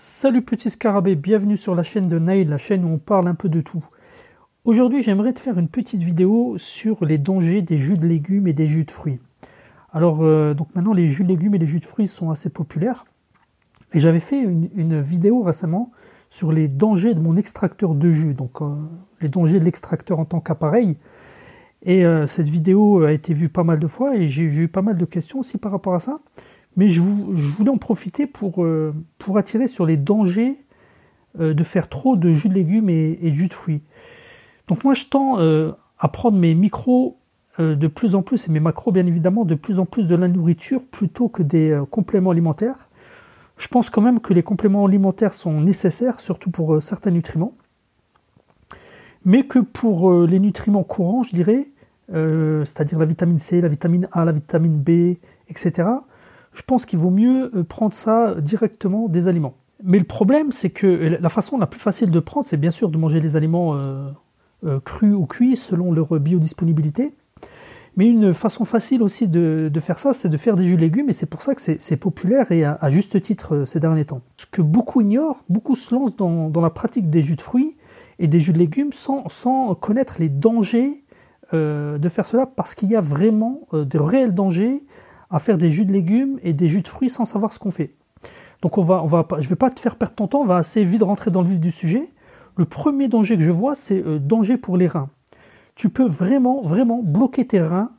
Salut petit scarabée, bienvenue sur la chaîne de Nail, la chaîne où on parle un peu de tout. Aujourd'hui j'aimerais te faire une petite vidéo sur les dangers des jus de légumes et des jus de fruits. Alors euh, donc maintenant les jus de légumes et les jus de fruits sont assez populaires. Et j'avais fait une, vidéo récemment sur les dangers de mon extracteur de jus, donc euh, les dangers de l'extracteur en tant qu'appareil. Et euh, cette vidéo a été vue pas mal de fois et j'ai eu pas mal de questions aussi par rapport à ça. Mais je, voulais en profiter pour, euh, attirer sur les dangers euh, de faire trop de jus de légumes et, et jus de fruits. Donc moi je tends euh, à prendre mes micros de plus en plus, et mes macros bien évidemment, de plus en plus de la nourriture plutôt que des compléments alimentaires. Je pense quand même que les compléments alimentaires sont nécessaires, surtout pour certains nutriments. Mais que pour les nutriments courants, je dirais, c'est-à-dire la vitamine C, la vitamine A, la vitamine B, etc., je pense qu'il vaut mieux euh, prendre ça directement des aliments. Mais le problème, c'est que la façon la plus facile de prendre, c'est bien sûr de manger les aliments euh, euh, crus ou cuits selon leur biodisponibilité. Mais une façon facile aussi de, faire ça, c'est de faire des jus de légumes, et c'est pour ça que c'est populaire et à, juste titre ces derniers temps. Ce que beaucoup ignorent, beaucoup se lancent dans, la pratique des jus de fruits et des jus de légumes sans, sans connaître les dangers de faire cela, parce qu'il y a vraiment de réels dangers à faire des jus de légumes et des jus de fruits sans savoir ce qu'on fait. Donc on va, on va vais pas te faire perdre ton temps, on va assez vite rentrer dans le vif du sujet. Le premier danger que je vois, c'est euh, danger pour les reins. Tu peux vraiment, vraiment bloquer tes reins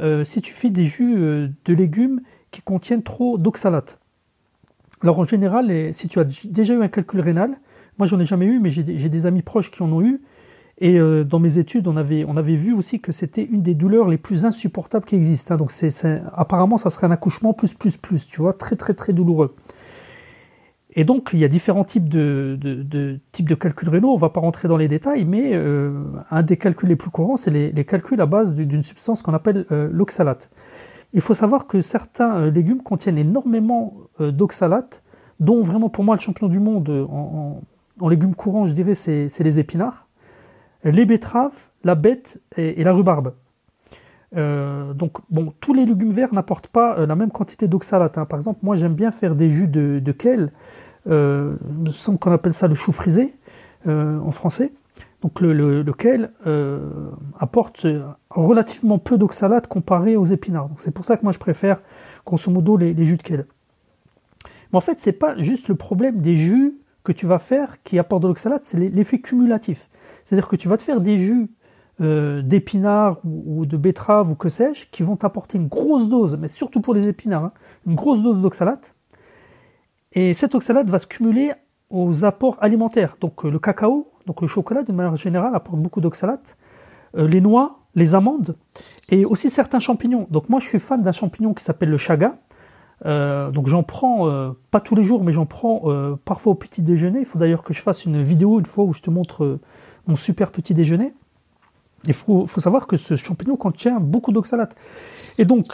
euh, si tu fais des jus euh, de légumes qui contiennent trop d'oxalate. Alors en général, si tu as déjà eu un calcul rénal, moi j'en ai jamais eu, mais j'ai des amis proches qui en ont eu, et euh, dans mes études, on avait, on avait vu aussi que c'était une des douleurs les plus insupportables qui existent. Hein. Donc apparemment, ça serait un accouchement plus, plus, plus, tu vois, très, très, très douloureux. Et donc, il y a différents types de, de, types de calculs rénaux. On ne va pas rentrer dans les détails, mais euh, un des calculs les plus courants, c'est les, calculs à base d'une substance qu'on appelle euh, l'oxalate. Il faut savoir que certains légumes contiennent énormément d'oxalate, dont vraiment pour moi le champion du monde en légumes courants, je dirais, c'est les épinards les betteraves, la bête et, la rhubarbe. Euh, donc, bon, tous les légumes verts n'apportent pas euh, la même quantité d'oxalate. Hein. Par exemple, moi, j'aime bien faire des jus de, de kale. Euh, qu'on appelle ça le chou frisé en français. Donc, le, le, apporte relativement peu d'oxalate comparé aux épinards. C'est pour ça que moi, je préfère, grosso modo, les, les jus de kale. Mais en fait, c'est pas juste le problème des jus que tu vas faire qui apportent de l'oxalate, c'est l'effet cumulatif. C'est-à-dire que tu vas te faire des jus euh, d'épinards ou, de betteraves ou que sais-je, qui vont t'apporter une grosse dose, mais surtout pour les épinards, hein, une grosse dose d'oxalate. Et cette oxalate va se cumuler aux apports alimentaires. Donc euh, le cacao, donc le chocolat de manière générale apporte beaucoup d'oxalate, euh, les noix, les amandes et aussi certains champignons. Donc moi je suis fan d'un champignon qui s'appelle le chaga. donc j'en prends pas tous les jours, mais j'en prends parfois au petit déjeuner. Il faut d'ailleurs que je fasse une vidéo une fois où je te montre mon super petit déjeuner. Il faut, savoir que ce champignon contient beaucoup d'oxalate. Et donc,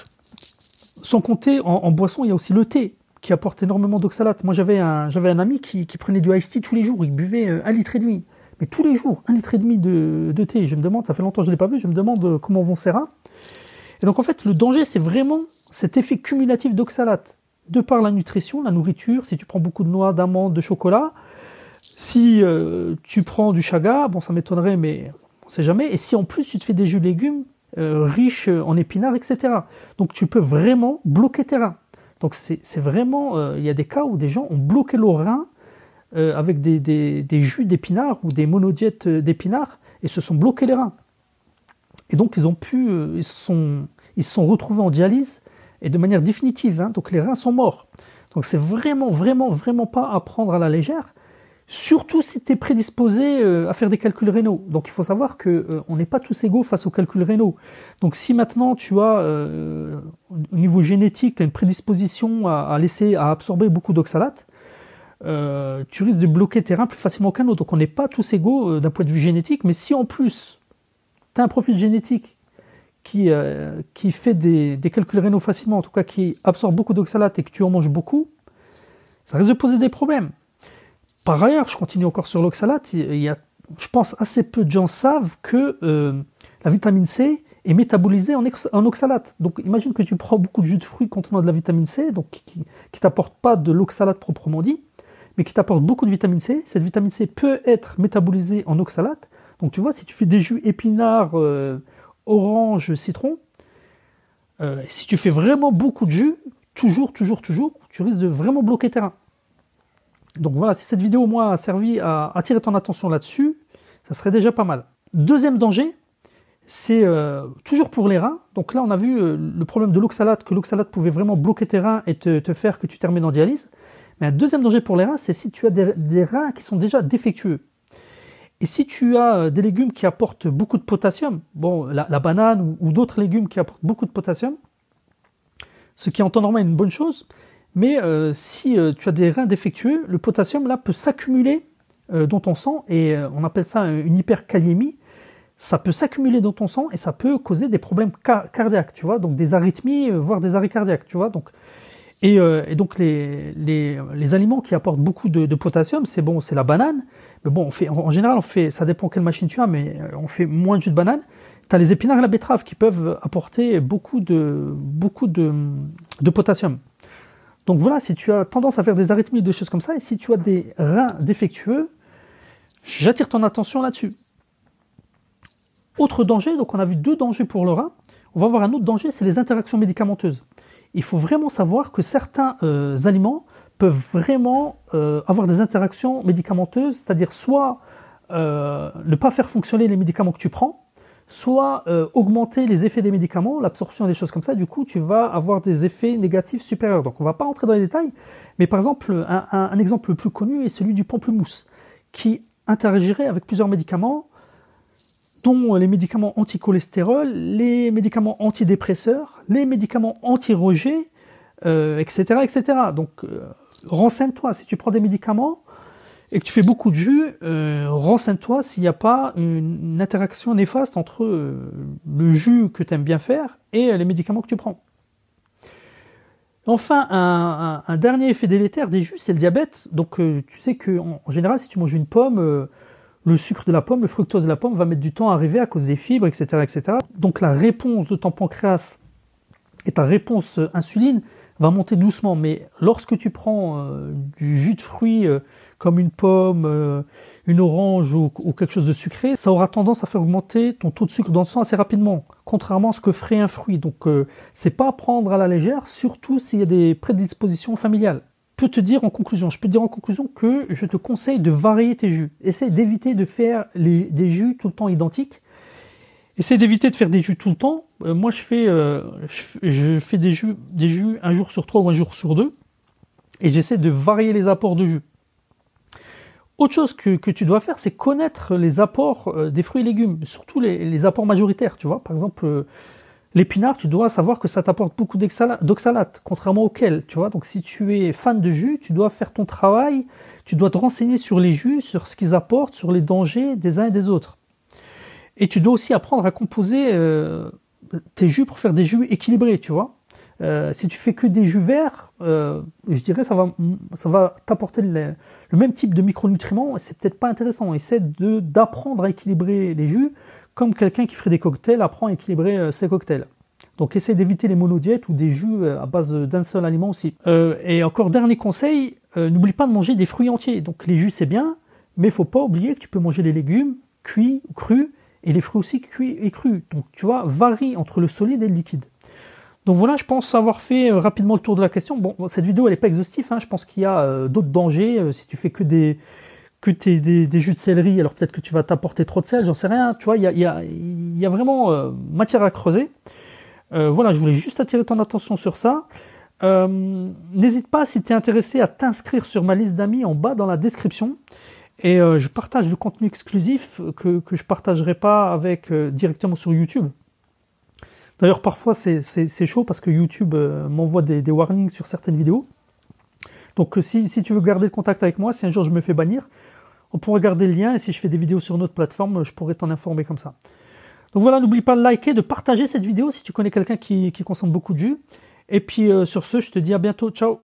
sans compter en, boisson, il y a aussi le thé qui apporte énormément d'oxalate. Moi, j'avais un, ami qui, prenait du iced tea tous les jours. Il buvait euh, un litre et demi. Mais tous les jours, un litre et demi de, thé. Je me demande, ça fait longtemps que je ne l'ai pas vu, je me demande euh, comment vont ces reins. Et donc, en fait, le danger, c'est vraiment cet effet cumulatif d'oxalate. De par la nutrition, la nourriture, si tu prends beaucoup de noix, d'amandes, de chocolat, si euh, tu prends du chaga, bon ça m'étonnerait, mais on sait jamais. Et si en plus tu te fais des jus de légumes euh, riches en épinards, etc. Donc tu peux vraiment bloquer tes reins. Donc c'est vraiment, euh, il y a des cas où des gens ont bloqué leurs reins avec des, des, jus d'épinards ou des monodiètes d'épinards et se sont bloqués les reins. Et donc ils ont pu, ils se sont, ils sont retrouvés en dialyse et de manière définitive. Hein. donc les reins sont morts. Donc c'est vraiment, vraiment, vraiment pas à prendre à la légère surtout si tu es prédisposé euh, à faire des calculs rénaux. Donc il faut savoir que euh, on n'est pas tous égaux face aux calculs rénaux. Donc si maintenant tu as euh, au niveau génétique tu as une prédisposition à, laisser à absorber beaucoup d'oxalate, tu risques de bloquer tes reins plus facilement qu'un autre. Donc on n'est pas tous égaux d'un point de vue génétique, mais si en plus tu as un profil génétique qui, qui fait des, des calculs rénaux facilement, en tout cas qui absorbe beaucoup d'oxalate et que tu en manges beaucoup, ça risque de poser des problèmes. Par ailleurs, je continue encore sur l'oxalate, il y a, je pense assez peu de gens savent que euh, la vitamine C est métabolisée en, oxalate. Donc imagine que tu prends beaucoup de jus de fruits contenant de la vitamine C, donc qui ne t'apporte pas de l'oxalate proprement dit, mais qui t'apporte beaucoup de vitamine C. Cette vitamine C peut être métabolisée en oxalate. Donc tu vois, si tu fais des jus épinards, euh, orange, citron, euh, si tu fais vraiment beaucoup de jus, toujours, toujours, toujours, tu risques de vraiment bloquer terrain. Donc voilà, si cette vidéo, moi, a servi à attirer ton attention là-dessus, ça serait déjà pas mal. Deuxième danger, c'est euh, toujours pour les reins. Donc là, on a vu euh, le problème de l'oxalate, que l'oxalate pouvait vraiment bloquer tes reins et te, faire que tu termines en dialyse. Mais un deuxième danger pour les reins, c'est si tu as des, reins qui sont déjà défectueux. Et si tu as euh, des légumes qui apportent beaucoup de potassium, bon, la, banane ou, d'autres légumes qui apportent beaucoup de potassium, ce qui en temps normal est une bonne chose, mais si tu as des reins défectueux, le potassium là peut s'accumuler dans ton sang et on appelle ça une hyperkaliémie ça peut s'accumuler dans ton sang et ça peut causer des problèmes cardiaques, tu vois, donc des arythmies, euh, voire des arrêts cardiaques, tu vois. Donc, et, euh, donc les, aliments qui apportent beaucoup de, potassium, c'est bon, c'est la banane. Mais bon, en, général, on fait, ça dépend quelle machine tu as, mais euh, on fait moins de jus de banane. Tu as les épinards et la betterave qui peuvent apporter beaucoup de potassium. Donc voilà, si tu as tendance à faire des arythmies, des choses comme ça, et si tu as des reins défectueux, j'attire ton attention là-dessus. Autre danger, donc on a vu deux dangers pour le rein. On va voir un autre danger, c'est les interactions médicamenteuses. Il faut vraiment savoir que certains euh, aliments peuvent vraiment euh, avoir des interactions médicamenteuses, c'est-à-dire soit euh, ne pas faire fonctionner les médicaments que tu prends, soit augmenter les effets des médicaments, l'absorption des choses comme ça. Du coup, tu vas avoir des effets négatifs supérieurs. Donc, on va pas entrer dans les détails, mais par exemple, un, un exemple le plus connu est celui du pamplemousse, qui interagirait avec plusieurs médicaments dont les médicaments anti-cholestérol, les médicaments antidépresseurs, les médicaments anti-rejet, etc., euh, etc. Donc, euh, renseigne-toi. Si tu prends des médicaments et que tu fais beaucoup de jus, euh, renseigne-toi s'il n'y a pas une, interaction néfaste entre le jus que tu aimes bien faire et les médicaments que tu prends. Enfin, un, dernier effet délétère des jus, c'est le diabète. Donc, tu sais qu'en en général, si tu manges une pomme, le sucre de la pomme, le fructose de la pomme va mettre du temps à arriver à cause des fibres, etc. etc. Donc la réponse de ton pancréas et ta réponse euh, insuline va monter doucement. Mais lorsque tu prends euh, du jus de fruits euh, comme une pomme, une orange ou, quelque chose de sucré, ça aura tendance à faire augmenter ton taux de sucre dans le sang assez rapidement, contrairement à ce que ferait un fruit. Donc c'est pas à prendre à la légère, surtout s'il y a des prédispositions familiales peux te dire en conclusion, je peux te dire en conclusion que je te conseille de varier tes jus. Essaye d'éviter de faire des jus tout le temps identiques. Essaye d'éviter de faire des jus tout le temps. Euh, moi, je fais, euh, je, fais des jus, des jus un jour sur trois ou un jour sur deux. Et j'essaie de varier les apports de jus. Autre chose que, tu dois faire, c'est connaître les apports euh, des fruits et légumes, surtout les, apports majoritaires, tu vois. Par exemple, L'épinard, tu dois savoir que ça t'apporte beaucoup d'oxalate, contrairement auquel, tu vois. Donc si tu es fan de jus, tu dois faire ton travail, tu dois te renseigner sur les jus, sur ce qu'ils apportent, sur les dangers des uns et des autres. Et tu dois aussi apprendre à composer euh, tes jus pour faire des jus équilibrés, tu vois. Euh, si tu fais que des jus verts, euh, je dirais ça va, ça va t'apporter le, même type de micronutriments et c'est peut-être pas intéressant. Essaie d'apprendre à équilibrer les jus comme quelqu'un qui ferait des cocktails apprend à équilibrer euh, ses cocktails. Donc essaye d'éviter les monodiètes ou des jus à base d'un seul aliment aussi. Et encore dernier conseil, n'oublie pas de manger des fruits entiers. Donc les jus c'est bien, mais faut pas oublier que tu peux manger les légumes cuits ou crus et les fruits aussi cuits et crus. Donc tu vois, varie entre le solide et le liquide. Donc voilà, je pense avoir fait rapidement le tour de la question. Bon, cette vidéo elle n'est pas exhaustive, hein. je pense qu'il y a d'autres dangers si tu fais que des, des, jus de céleri, alors peut-être que tu vas t'apporter trop de sel, j'en sais rien. Tu vois, il y a, vraiment euh, matière à creuser. Euh, voilà, je voulais juste attirer ton attention sur ça. Euh, n'hésite pas, si tu es intéressé, à t'inscrire sur ma liste d'amis en bas dans la description. Et je partage le contenu exclusif que, que je partagerai pas avec directement sur YouTube. D'ailleurs, parfois, c'est chaud parce que YouTube m'envoie des, warnings sur certaines vidéos. Donc si, si, tu veux garder le contact avec moi, si un jour je me fais bannir, on pourrait garder le lien et si je fais des vidéos sur une autre plateforme, je pourrais t'en informer comme ça. Donc voilà, n'oublie pas de liker, de partager cette vidéo si tu connais quelqu'un qui, consomme beaucoup de jus. Et puis euh, sur ce, je te dis à bientôt. Ciao